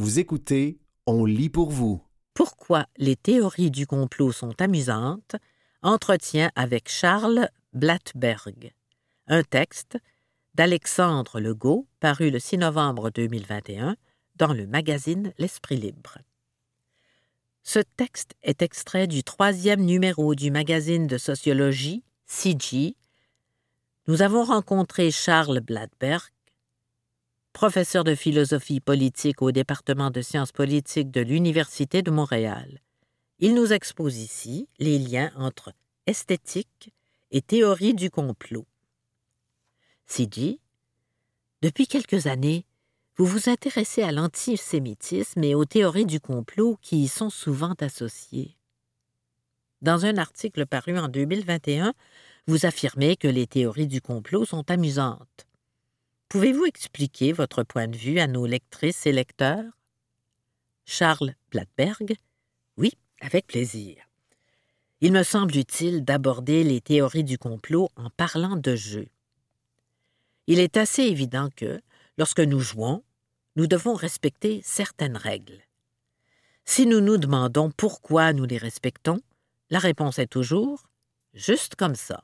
Vous écoutez On lit pour vous. Pourquoi les théories du complot sont amusantes? Entretien avec Charles Blattberg. Un texte d'Alexandre Legault, paru le 6 novembre 2021 dans le magazine L'Esprit libre. Ce texte est extrait du troisième numéro du magazine de sociologie CG. Nous avons rencontré Charles Blattberg, professeur de philosophie politique au département de sciences politiques de l'Université de Montréal. Il nous expose ici les liens entre esthétique et théorie du complot. Sidi, depuis quelques années, vous vous intéressez à l'antisémitisme et aux théories du complot qui y sont souvent associées. Dans un article paru en 2021, vous affirmez que les théories du complot sont amusantes. Pouvez-vous expliquer votre point de vue à nos lectrices et lecteurs? Charles Blattberg. Oui, avec plaisir. Il me semble utile d'aborder les théories du complot en parlant de jeu. Il est assez évident que, lorsque nous jouons, nous devons respecter certaines règles. Si nous nous demandons pourquoi nous les respectons, la réponse est toujours juste comme ça.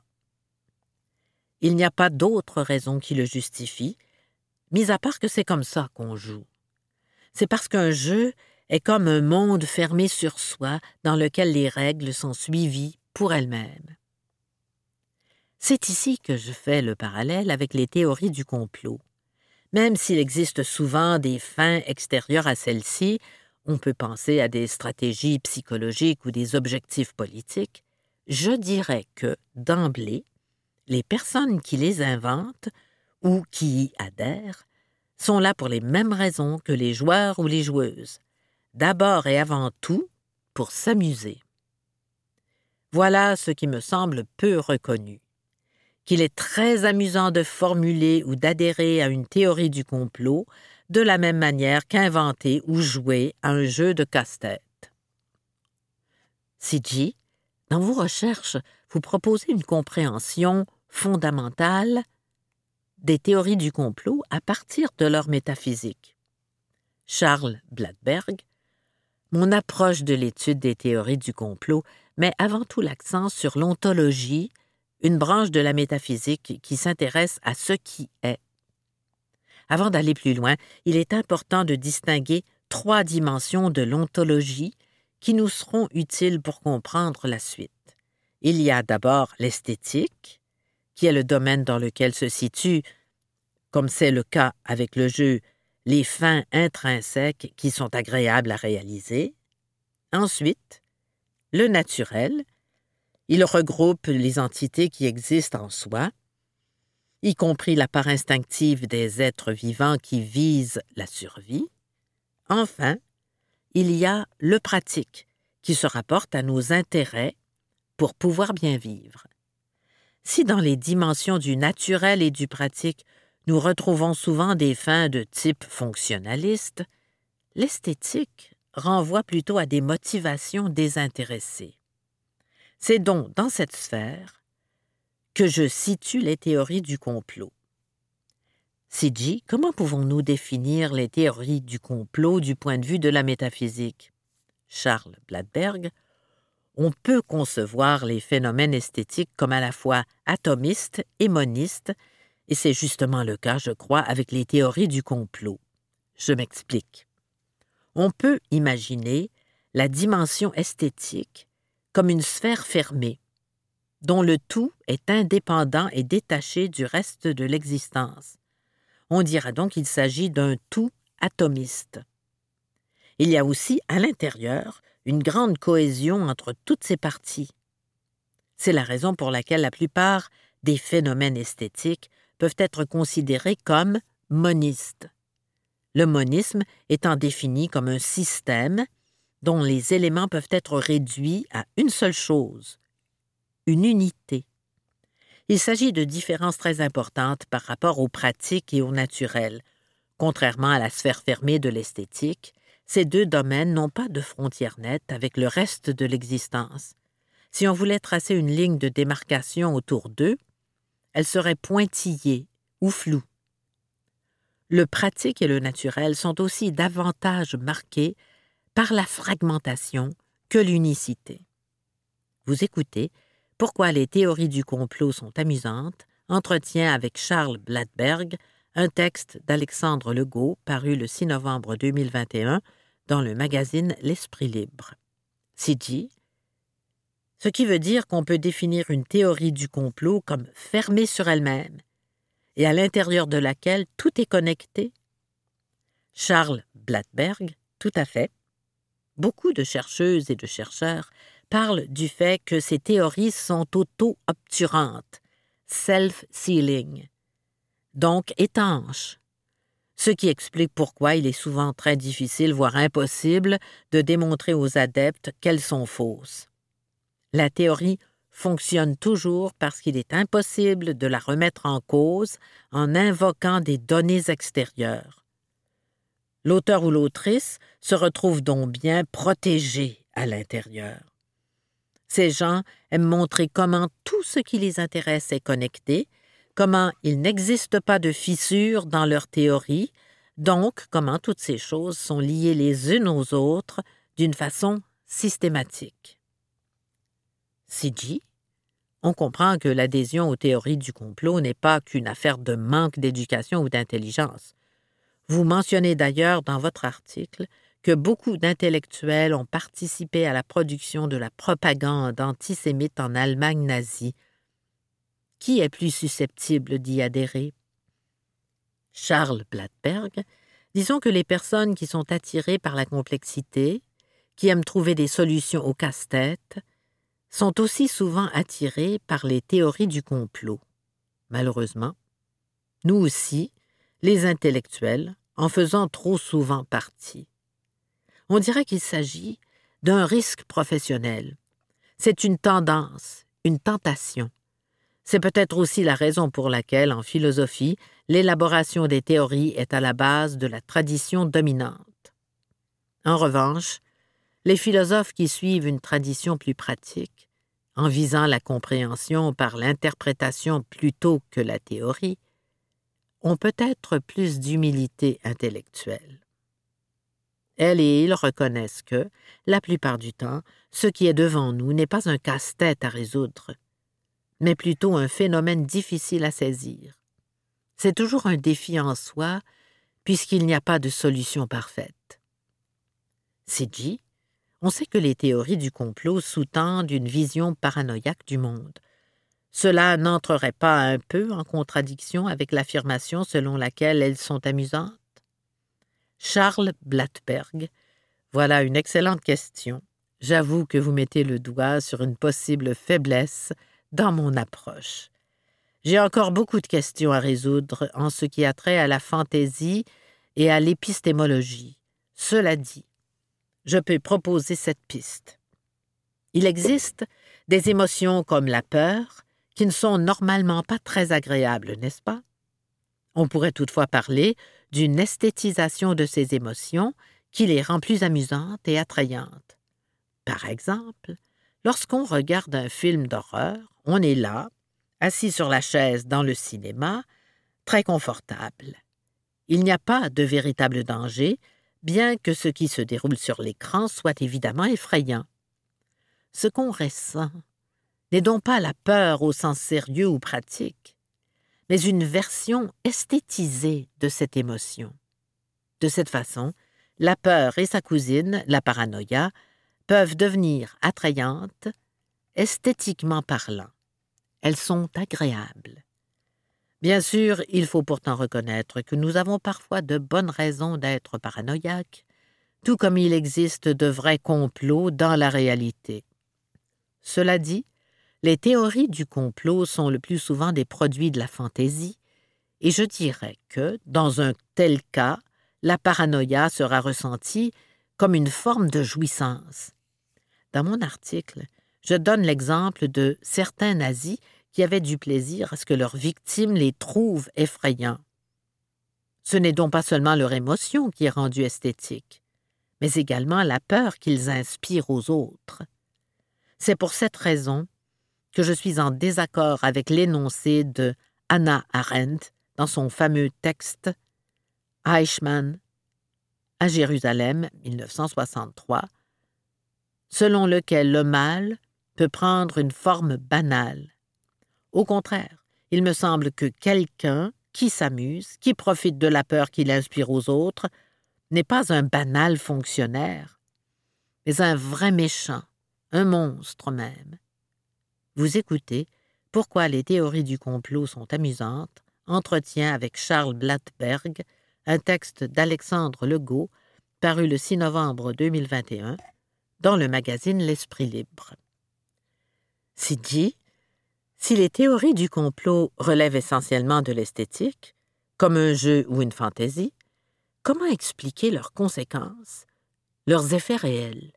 Il n'y a pas d'autre raison qui le justifie, mis à part que c'est comme ça qu'on joue. C'est parce qu'un jeu est comme un monde fermé sur soi dans lequel les règles sont suivies pour elles-mêmes. C'est ici que je fais le parallèle avec les théories du complot. Même s'il existe souvent des fins extérieures à celles-ci, on peut penser à des stratégies psychologiques ou des objectifs politiques, je dirais que, d'emblée, les personnes qui les inventent ou qui y adhèrent sont là pour les mêmes raisons que les joueurs ou les joueuses, d'abord et avant tout pour s'amuser. Voilà ce qui me semble peu reconnu qu'il est très amusant de formuler ou d'adhérer à une théorie du complot de la même manière qu'inventer ou jouer à un jeu de casse-tête. CG, dans vos recherches, vous proposez une compréhension fondamentale des théories du complot à partir de leur métaphysique. Charles Blattberg, mon approche de l'étude des théories du complot met avant tout l'accent sur l'ontologie, une branche de la métaphysique qui s'intéresse à ce qui est. Avant d'aller plus loin, il est important de distinguer trois dimensions de l'ontologie qui nous seront utiles pour comprendre la suite. Il y a d'abord l'esthétique, qui est le domaine dans lequel se situent, comme c'est le cas avec le jeu, les fins intrinsèques qui sont agréables à réaliser. Ensuite, le naturel, il regroupe les entités qui existent en soi, y compris la part instinctive des êtres vivants qui visent la survie. Enfin, il y a le pratique, qui se rapporte à nos intérêts pour pouvoir bien vivre. Si dans les dimensions du naturel et du pratique, nous retrouvons souvent des fins de type fonctionnaliste, l'esthétique renvoie plutôt à des motivations désintéressées. C'est donc dans cette sphère que je situe les théories du complot. Siji, comment pouvons-nous définir les théories du complot du point de vue de la métaphysique? Charles Blattberg, on peut concevoir les phénomènes esthétiques comme à la fois atomistes et monistes, et c'est justement le cas, je crois, avec les théories du complot. Je m'explique. On peut imaginer la dimension esthétique comme une sphère fermée, dont le tout est indépendant et détaché du reste de l'existence. On dira donc qu'il s'agit d'un tout atomiste. Il y a aussi, à l'intérieur, une grande cohésion entre toutes ces parties. C'est la raison pour laquelle la plupart des phénomènes esthétiques peuvent être considérés comme monistes. Le monisme étant défini comme un système dont les éléments peuvent être réduits à une seule chose, une unité. Il s'agit de différences très importantes par rapport aux pratiques et au naturel. Contrairement à la sphère fermée de l'esthétique, ces deux domaines n'ont pas de frontières nettes avec le reste de l'existence. Si on voulait tracer une ligne de démarcation autour d'eux, elle serait pointillée ou floue. le pratique et le naturel sont aussi davantage marqués par la fragmentation que l'unicité. Vous écoutez Pourquoi les théories du complot sont amusantes, entretien avec Charles Bladberg, un texte d'Alexandre Legault paru le 6 novembre 2021 dans le magazine L'Esprit libre. dit ce qui veut dire qu'on peut définir une théorie du complot comme fermée sur elle-même et à l'intérieur de laquelle tout est connecté. Charles Blattberg, tout à fait. Beaucoup de chercheuses et de chercheurs parlent du fait que ces théories sont auto-obturantes, self-sealing, donc étanches, ce qui explique pourquoi il est souvent très difficile, voire impossible, de démontrer aux adeptes qu'elles sont fausses. La théorie fonctionne toujours parce qu'il est impossible de la remettre en cause en invoquant des données extérieures. L'auteur ou l'autrice se retrouve donc bien protégé à l'intérieur. Ces gens aiment montrer comment tout ce qui les intéresse est connecté, comment il n'existe pas de fissures dans leur théorie, donc comment toutes ces choses sont liées les unes aux autres d'une façon systématique. CG, on comprend que l'adhésion aux théories du complot n'est pas qu'une affaire de manque d'éducation ou d'intelligence. Vous mentionnez d'ailleurs dans votre article que beaucoup d'intellectuels ont participé à la production de la propagande antisémite en Allemagne nazie. Qui est plus susceptible d'y adhérer? Charles Blattberg, disons que les personnes qui sont attirées par la complexité, qui aiment trouver des solutions au casse-tête, sont aussi souvent attirés par les théories du complot. Malheureusement, nous aussi, les intellectuels, en faisant trop souvent partie. On dirait qu'il s'agit d'un risque professionnel. C'est une tendance, une tentation. C'est peut-être aussi la raison pour laquelle, en philosophie, l'élaboration des théories est à la base de la tradition dominante. En revanche, les philosophes qui suivent une tradition plus pratique, en visant la compréhension par l'interprétation plutôt que la théorie, ont peut-être plus d'humilité intellectuelle. Elles et ils reconnaissent que, la plupart du temps, ce qui est devant nous n'est pas un casse-tête à résoudre, mais plutôt un phénomène difficile à saisir. C'est toujours un défi en soi, puisqu'il n'y a pas de solution parfaite. dit on sait que les théories du complot sous-tendent une vision paranoïaque du monde. Cela n'entrerait pas un peu en contradiction avec l'affirmation selon laquelle elles sont amusantes? Charles Blattberg. Voilà une excellente question. J'avoue que vous mettez le doigt sur une possible faiblesse dans mon approche. J'ai encore beaucoup de questions à résoudre en ce qui a trait à la fantaisie et à l'épistémologie. Cela dit, je peux proposer cette piste. Il existe des émotions comme la peur qui ne sont normalement pas très agréables, n'est-ce pas? On pourrait toutefois parler d'une esthétisation de ces émotions qui les rend plus amusantes et attrayantes. Par exemple, lorsqu'on regarde un film d'horreur, on est là, assis sur la chaise dans le cinéma, très confortable. Il n'y a pas de véritable danger, bien que ce qui se déroule sur l'écran soit évidemment effrayant. Ce qu'on ressent n'est donc pas la peur au sens sérieux ou pratique, mais une version esthétisée de cette émotion. De cette façon, la peur et sa cousine, la paranoïa, peuvent devenir attrayantes, esthétiquement parlant. Elles sont agréables. Bien sûr, il faut pourtant reconnaître que nous avons parfois de bonnes raisons d'être paranoïaques, tout comme il existe de vrais complots dans la réalité. Cela dit, les théories du complot sont le plus souvent des produits de la fantaisie, et je dirais que, dans un tel cas, la paranoïa sera ressentie comme une forme de jouissance. Dans mon article, je donne l'exemple de certains nazis qui avaient du plaisir à ce que leurs victimes les trouvent effrayants. Ce n'est donc pas seulement leur émotion qui est rendue esthétique, mais également la peur qu'ils inspirent aux autres. C'est pour cette raison que je suis en désaccord avec l'énoncé de Hannah Arendt dans son fameux texte Eichmann, à Jérusalem, 1963, selon lequel le mal peut prendre une forme banale. Au contraire, il me semble que quelqu'un qui s'amuse, qui profite de la peur qu'il inspire aux autres, n'est pas un banal fonctionnaire, mais un vrai méchant, un monstre même. Vous écoutez Pourquoi les théories du complot sont amusantes, entretien avec Charles Blattberg, un texte d'Alexandre Legault, paru le 6 novembre 2021 dans le magazine L'Esprit libre. Si dit, si les théories du complot relèvent essentiellement de l'esthétique, comme un jeu ou une fantaisie, comment expliquer leurs conséquences, leurs effets réels?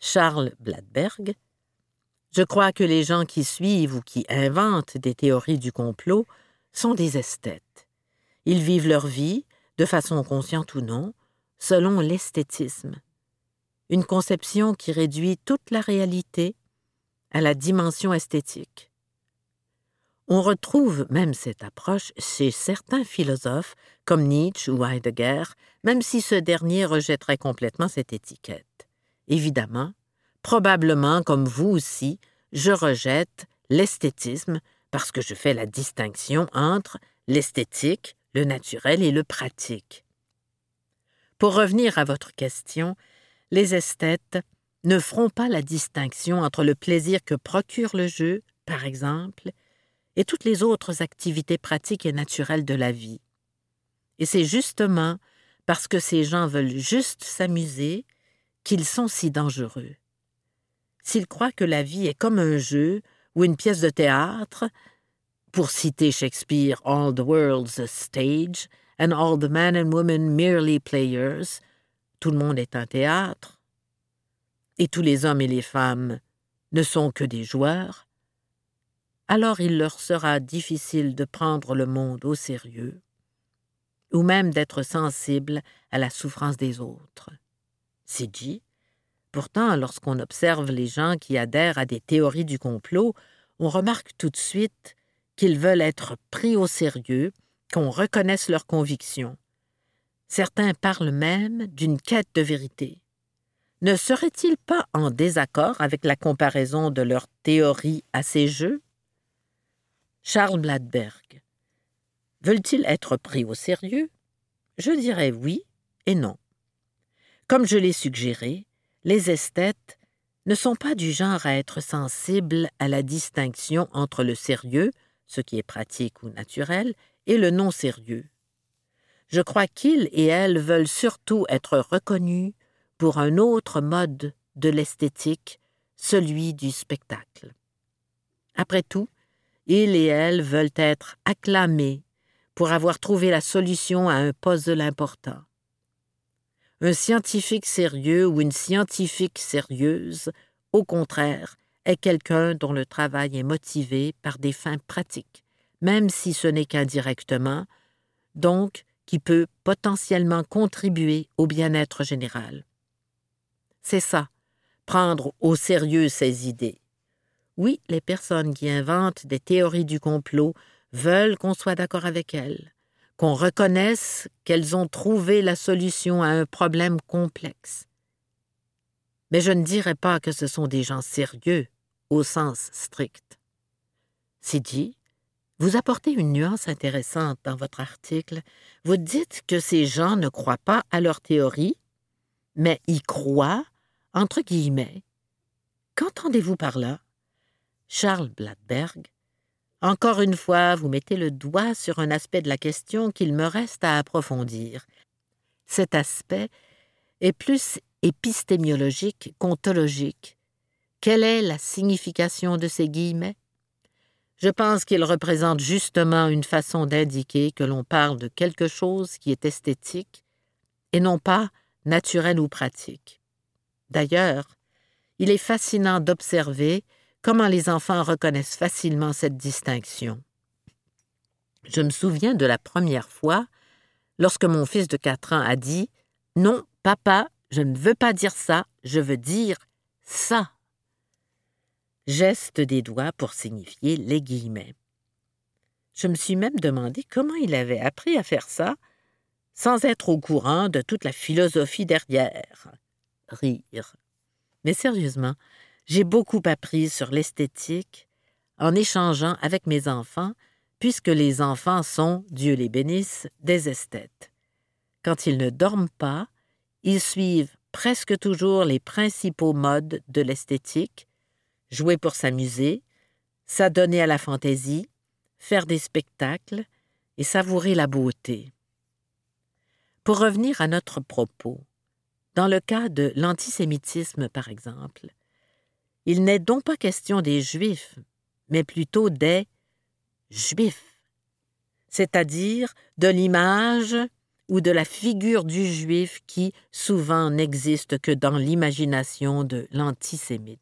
Charles Bladberg Je crois que les gens qui suivent ou qui inventent des théories du complot sont des esthètes. Ils vivent leur vie, de façon consciente ou non, selon l'esthétisme, une conception qui réduit toute la réalité à la dimension esthétique. On retrouve même cette approche chez certains philosophes comme Nietzsche ou Heidegger, même si ce dernier rejetterait complètement cette étiquette. Évidemment, probablement comme vous aussi, je rejette l'esthétisme parce que je fais la distinction entre l'esthétique, le naturel et le pratique. Pour revenir à votre question, les esthètes ne feront pas la distinction entre le plaisir que procure le jeu, par exemple, et toutes les autres activités pratiques et naturelles de la vie. Et c'est justement parce que ces gens veulent juste s'amuser qu'ils sont si dangereux. S'ils croient que la vie est comme un jeu ou une pièce de théâtre, pour citer Shakespeare, All the world's a stage, and all the men and women merely players, tout le monde est un théâtre, et tous les hommes et les femmes ne sont que des joueurs, alors il leur sera difficile de prendre le monde au sérieux, ou même d'être sensible à la souffrance des autres. C'est dit. Pourtant, lorsqu'on observe les gens qui adhèrent à des théories du complot, on remarque tout de suite qu'ils veulent être pris au sérieux, qu'on reconnaisse leurs convictions. Certains parlent même d'une quête de vérité. Ne seraient-ils pas en désaccord avec la comparaison de leurs théories à ces jeux? Charles Bladberg. Veulent-ils être pris au sérieux? Je dirais oui et non. Comme je l'ai suggéré, les esthètes ne sont pas du genre à être sensibles à la distinction entre le sérieux, ce qui est pratique ou naturel, et le non sérieux. Je crois qu'ils et elles veulent surtout être reconnus pour un autre mode de l'esthétique, celui du spectacle. Après tout, ils et elles veulent être acclamés pour avoir trouvé la solution à un puzzle important. Un scientifique sérieux ou une scientifique sérieuse, au contraire, est quelqu'un dont le travail est motivé par des fins pratiques, même si ce n'est qu'indirectement, donc qui peut potentiellement contribuer au bien-être général. C'est ça, prendre au sérieux ses idées. Oui, les personnes qui inventent des théories du complot veulent qu'on soit d'accord avec elles, qu'on reconnaisse qu'elles ont trouvé la solution à un problème complexe. Mais je ne dirais pas que ce sont des gens sérieux au sens strict. C'est dit, vous apportez une nuance intéressante dans votre article. Vous dites que ces gens ne croient pas à leur théorie, mais y croient, entre guillemets. Qu'entendez-vous par là? Charles Bladberg. Encore une fois, vous mettez le doigt sur un aspect de la question qu'il me reste à approfondir. Cet aspect est plus épistémiologique qu'ontologique. Quelle est la signification de ces guillemets? Je pense qu'il représente justement une façon d'indiquer que l'on parle de quelque chose qui est esthétique et non pas naturel ou pratique. D'ailleurs, il est fascinant d'observer comment les enfants reconnaissent facilement cette distinction. Je me souviens de la première fois lorsque mon fils de quatre ans a dit Non, papa, je ne veux pas dire ça, je veux dire ça. Geste des doigts pour signifier les guillemets. Je me suis même demandé comment il avait appris à faire ça, sans être au courant de toute la philosophie derrière. Rire. Mais sérieusement, j'ai beaucoup appris sur l'esthétique en échangeant avec mes enfants, puisque les enfants sont, Dieu les bénisse, des esthètes. Quand ils ne dorment pas, ils suivent presque toujours les principaux modes de l'esthétique, jouer pour s'amuser, s'adonner à la fantaisie, faire des spectacles et savourer la beauté. Pour revenir à notre propos, dans le cas de l'antisémitisme par exemple, il n'est donc pas question des Juifs, mais plutôt des Juifs, c'est-à-dire de l'image ou de la figure du Juif qui souvent n'existe que dans l'imagination de l'antisémite.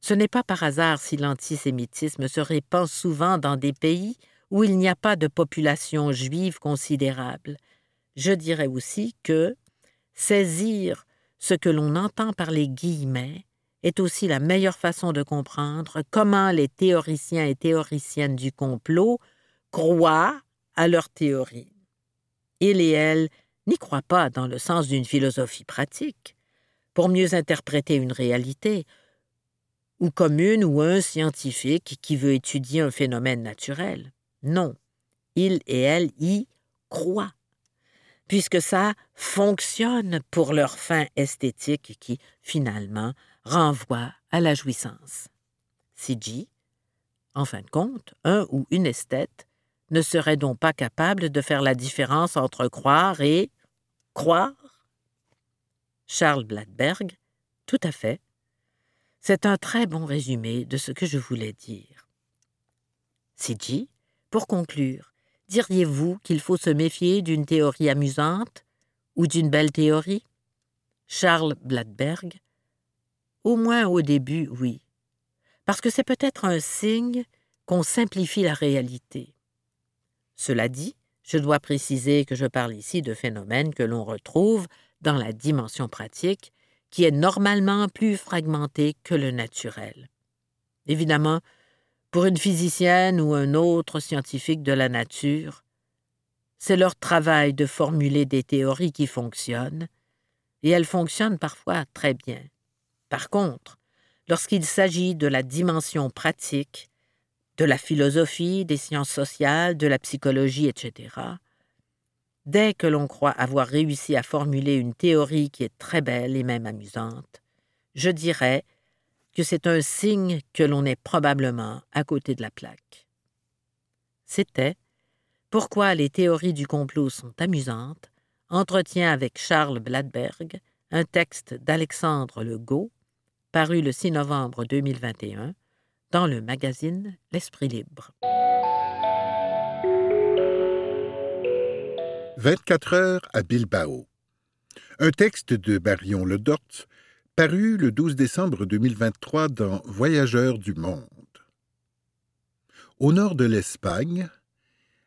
Ce n'est pas par hasard si l'antisémitisme se répand souvent dans des pays où il n'y a pas de population juive considérable. Je dirais aussi que saisir ce que l'on entend par les guillemets est aussi la meilleure façon de comprendre comment les théoriciens et théoriciennes du complot croient à leur théorie. Il et elles n'y croient pas dans le sens d'une philosophie pratique, pour mieux interpréter une réalité, ou comme une ou un scientifique qui veut étudier un phénomène naturel. Non, ils et elles y croient, puisque ça fonctionne pour leur fin esthétique qui, finalement, renvoie à la jouissance. dit, en fin de compte, un ou une esthète ne serait donc pas capable de faire la différence entre croire et croire? Charles Bladberg, tout à fait. C'est un très bon résumé de ce que je voulais dire. dit, pour conclure, diriez-vous qu'il faut se méfier d'une théorie amusante ou d'une belle théorie? Charles Bladberg? Au moins au début, oui. Parce que c'est peut-être un signe qu'on simplifie la réalité. Cela dit, je dois préciser que je parle ici de phénomènes que l'on retrouve dans la dimension pratique, qui est normalement plus fragmentée que le naturel. Évidemment, pour une physicienne ou un autre scientifique de la nature, c'est leur travail de formuler des théories qui fonctionnent, et elles fonctionnent parfois très bien. Par contre, lorsqu'il s'agit de la dimension pratique, de la philosophie, des sciences sociales, de la psychologie, etc., dès que l'on croit avoir réussi à formuler une théorie qui est très belle et même amusante, je dirais que c'est un signe que l'on est probablement à côté de la plaque. C'était Pourquoi les théories du complot sont amusantes, entretien avec Charles Bladberg, un texte d'Alexandre Legault, paru le 6 novembre 2021 dans le magazine L'Esprit libre. 24 heures à Bilbao. Un texte de Barion Ledort paru le 12 décembre 2023 dans Voyageurs du monde. Au nord de l'Espagne,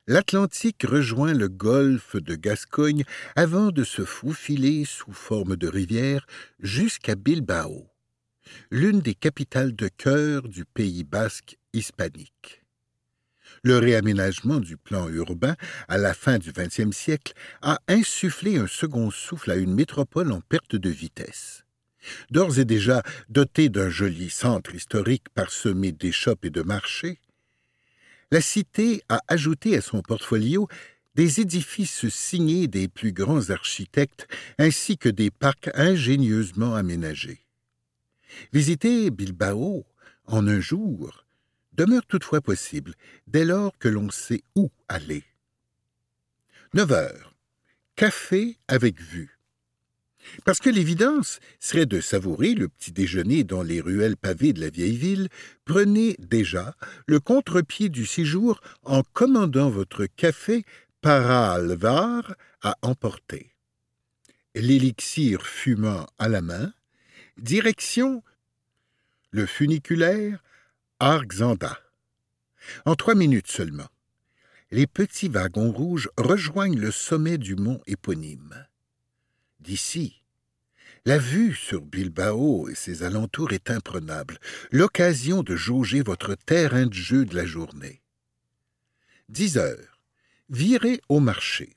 l'Atlantique rejoint le golfe de Gascogne avant de se faufiler sous forme de rivière jusqu'à Bilbao, l'une des capitales de cœur du Pays basque hispanique. Le réaménagement du plan urbain à la fin du XXe siècle a insufflé un second souffle à une métropole en perte de vitesse. D'ores et déjà dotée d'un joli centre historique parsemé d'échoppes et de marchés, la cité a ajouté à son portfolio des édifices signés des plus grands architectes ainsi que des parcs ingénieusement aménagés. Visiter Bilbao en un jour demeure toutefois possible dès lors que l'on sait où aller. 9 heures. Café avec vue. Parce que l'évidence serait de savourer le petit déjeuner dans les ruelles pavées de la vieille ville, prenez déjà le contre-pied du séjour en commandant votre café para alvar à emporter. L'élixir fumant à la main, direction le funiculaire Arxanda. En trois minutes seulement, les petits wagons rouges rejoignent le sommet du mont éponyme d'ici. La vue sur Bilbao et ses alentours est imprenable, l'occasion de jauger votre terrain de jeu de la journée. Dix heures. Virez au marché.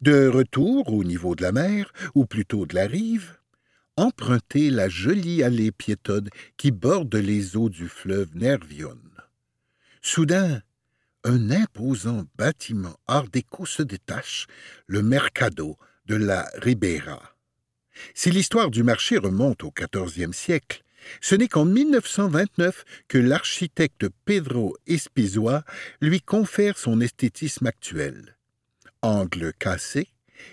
De retour au niveau de la mer, ou plutôt de la rive, empruntez la jolie allée piétonne qui borde les eaux du fleuve Nervion. Soudain, un imposant bâtiment art déco se détache, le Mercado de la Ribera. Si l'histoire du marché remonte au XIVe siècle, ce n'est qu'en 1929 que l'architecte Pedro Espizoa lui confère son esthétisme actuel. Angle cassé,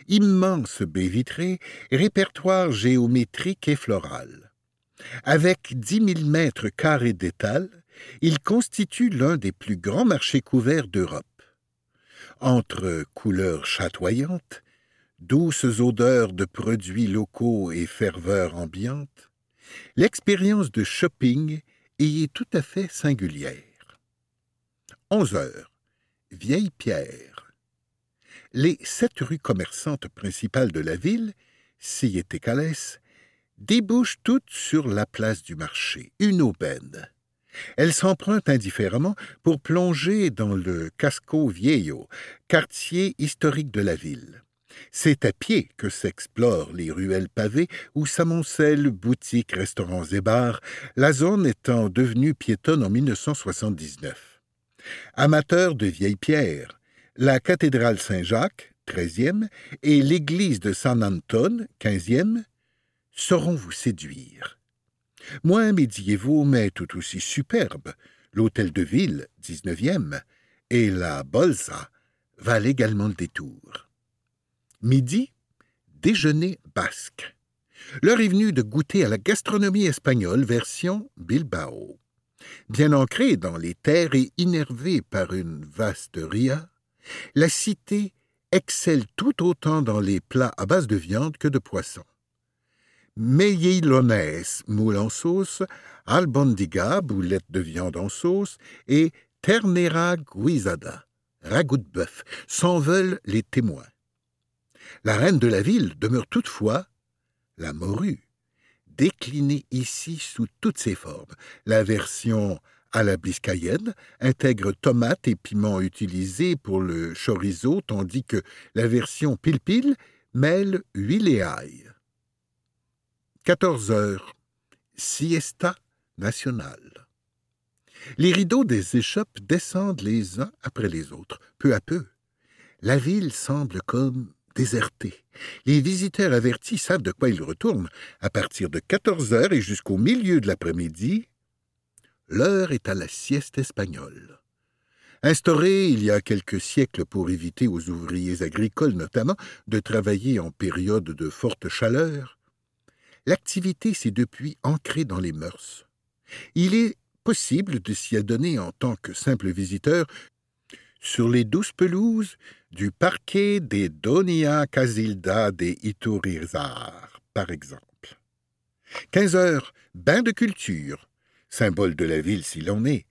immense baie vitrée, répertoire géométrique et floral. Avec dix mille mètres carrés d'étal, il constitue l'un des plus grands marchés couverts d'Europe. Entre couleurs chatoyantes, douces odeurs de produits locaux et ferveur ambiante, l'expérience de shopping y est tout à fait singulière. 11 heures. Vieille Pierre. Les sept rues commerçantes principales de la ville, Calès, débouchent toutes sur la place du marché, une aubaine. Elles s'empruntent indifféremment pour plonger dans le Casco Viejo, quartier historique de la ville. C'est à pied que s'explorent les ruelles pavées où s'amoncellent boutiques, restaurants et bars, la zone étant devenue piétonne en 1979. Amateurs de vieilles pierres, la cathédrale Saint-Jacques, 13e, et l'église de San Anton, 15e, sauront vous séduire. Moins médiévaux, mais tout aussi superbes, l'hôtel de ville, 19e, et la Bolsa valent également le détour. Midi, déjeuner basque. L'heure est venue de goûter à la gastronomie espagnole version Bilbao. Bien ancrée dans les terres et innervée par une vaste ria, la cité excelle tout autant dans les plats à base de viande que de poisson. Meillones, moule en sauce, albondiga, boulette de viande en sauce, et ternera guisada, ragoût de bœuf, s'en veulent les témoins. La reine de la ville demeure toutefois la morue, déclinée ici sous toutes ses formes. La version à la biscayenne intègre tomates et piments utilisés pour le chorizo, tandis que la version pile-pile mêle huile et ail. 14 heures. Siesta nationale. Les rideaux des échoppes descendent les uns après les autres, peu à peu. La ville semble comme déserté. Les visiteurs avertis savent de quoi ils retournent. À partir de 14 heures et jusqu'au milieu de l'après-midi, l'heure est à la sieste espagnole. Instaurée il y a quelques siècles pour éviter aux ouvriers agricoles notamment de travailler en période de forte chaleur, l'activité s'est depuis ancrée dans les mœurs. Il est possible de s'y adonner en tant que simple visiteur sur les douces pelouses du parquet des Donia Casilda de Iturizar, par exemple. 15 heures, bain de culture, symbole de la ville s'il en est.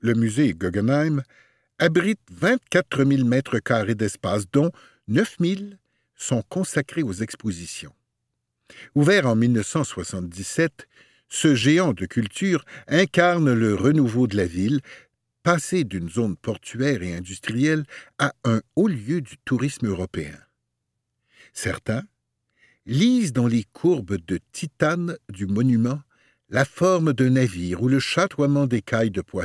Le musée Guggenheim abrite 24 000 mètres carrés d'espace, dont 9 000 sont consacrés aux expositions. Ouvert en 1977, ce géant de culture incarne le renouveau de la ville passer d'une zone portuaire et industrielle à un haut lieu du tourisme européen. Certains lisent dans les courbes de titane du monument la forme d'un navire ou le chatoiement d'écailles de poisson.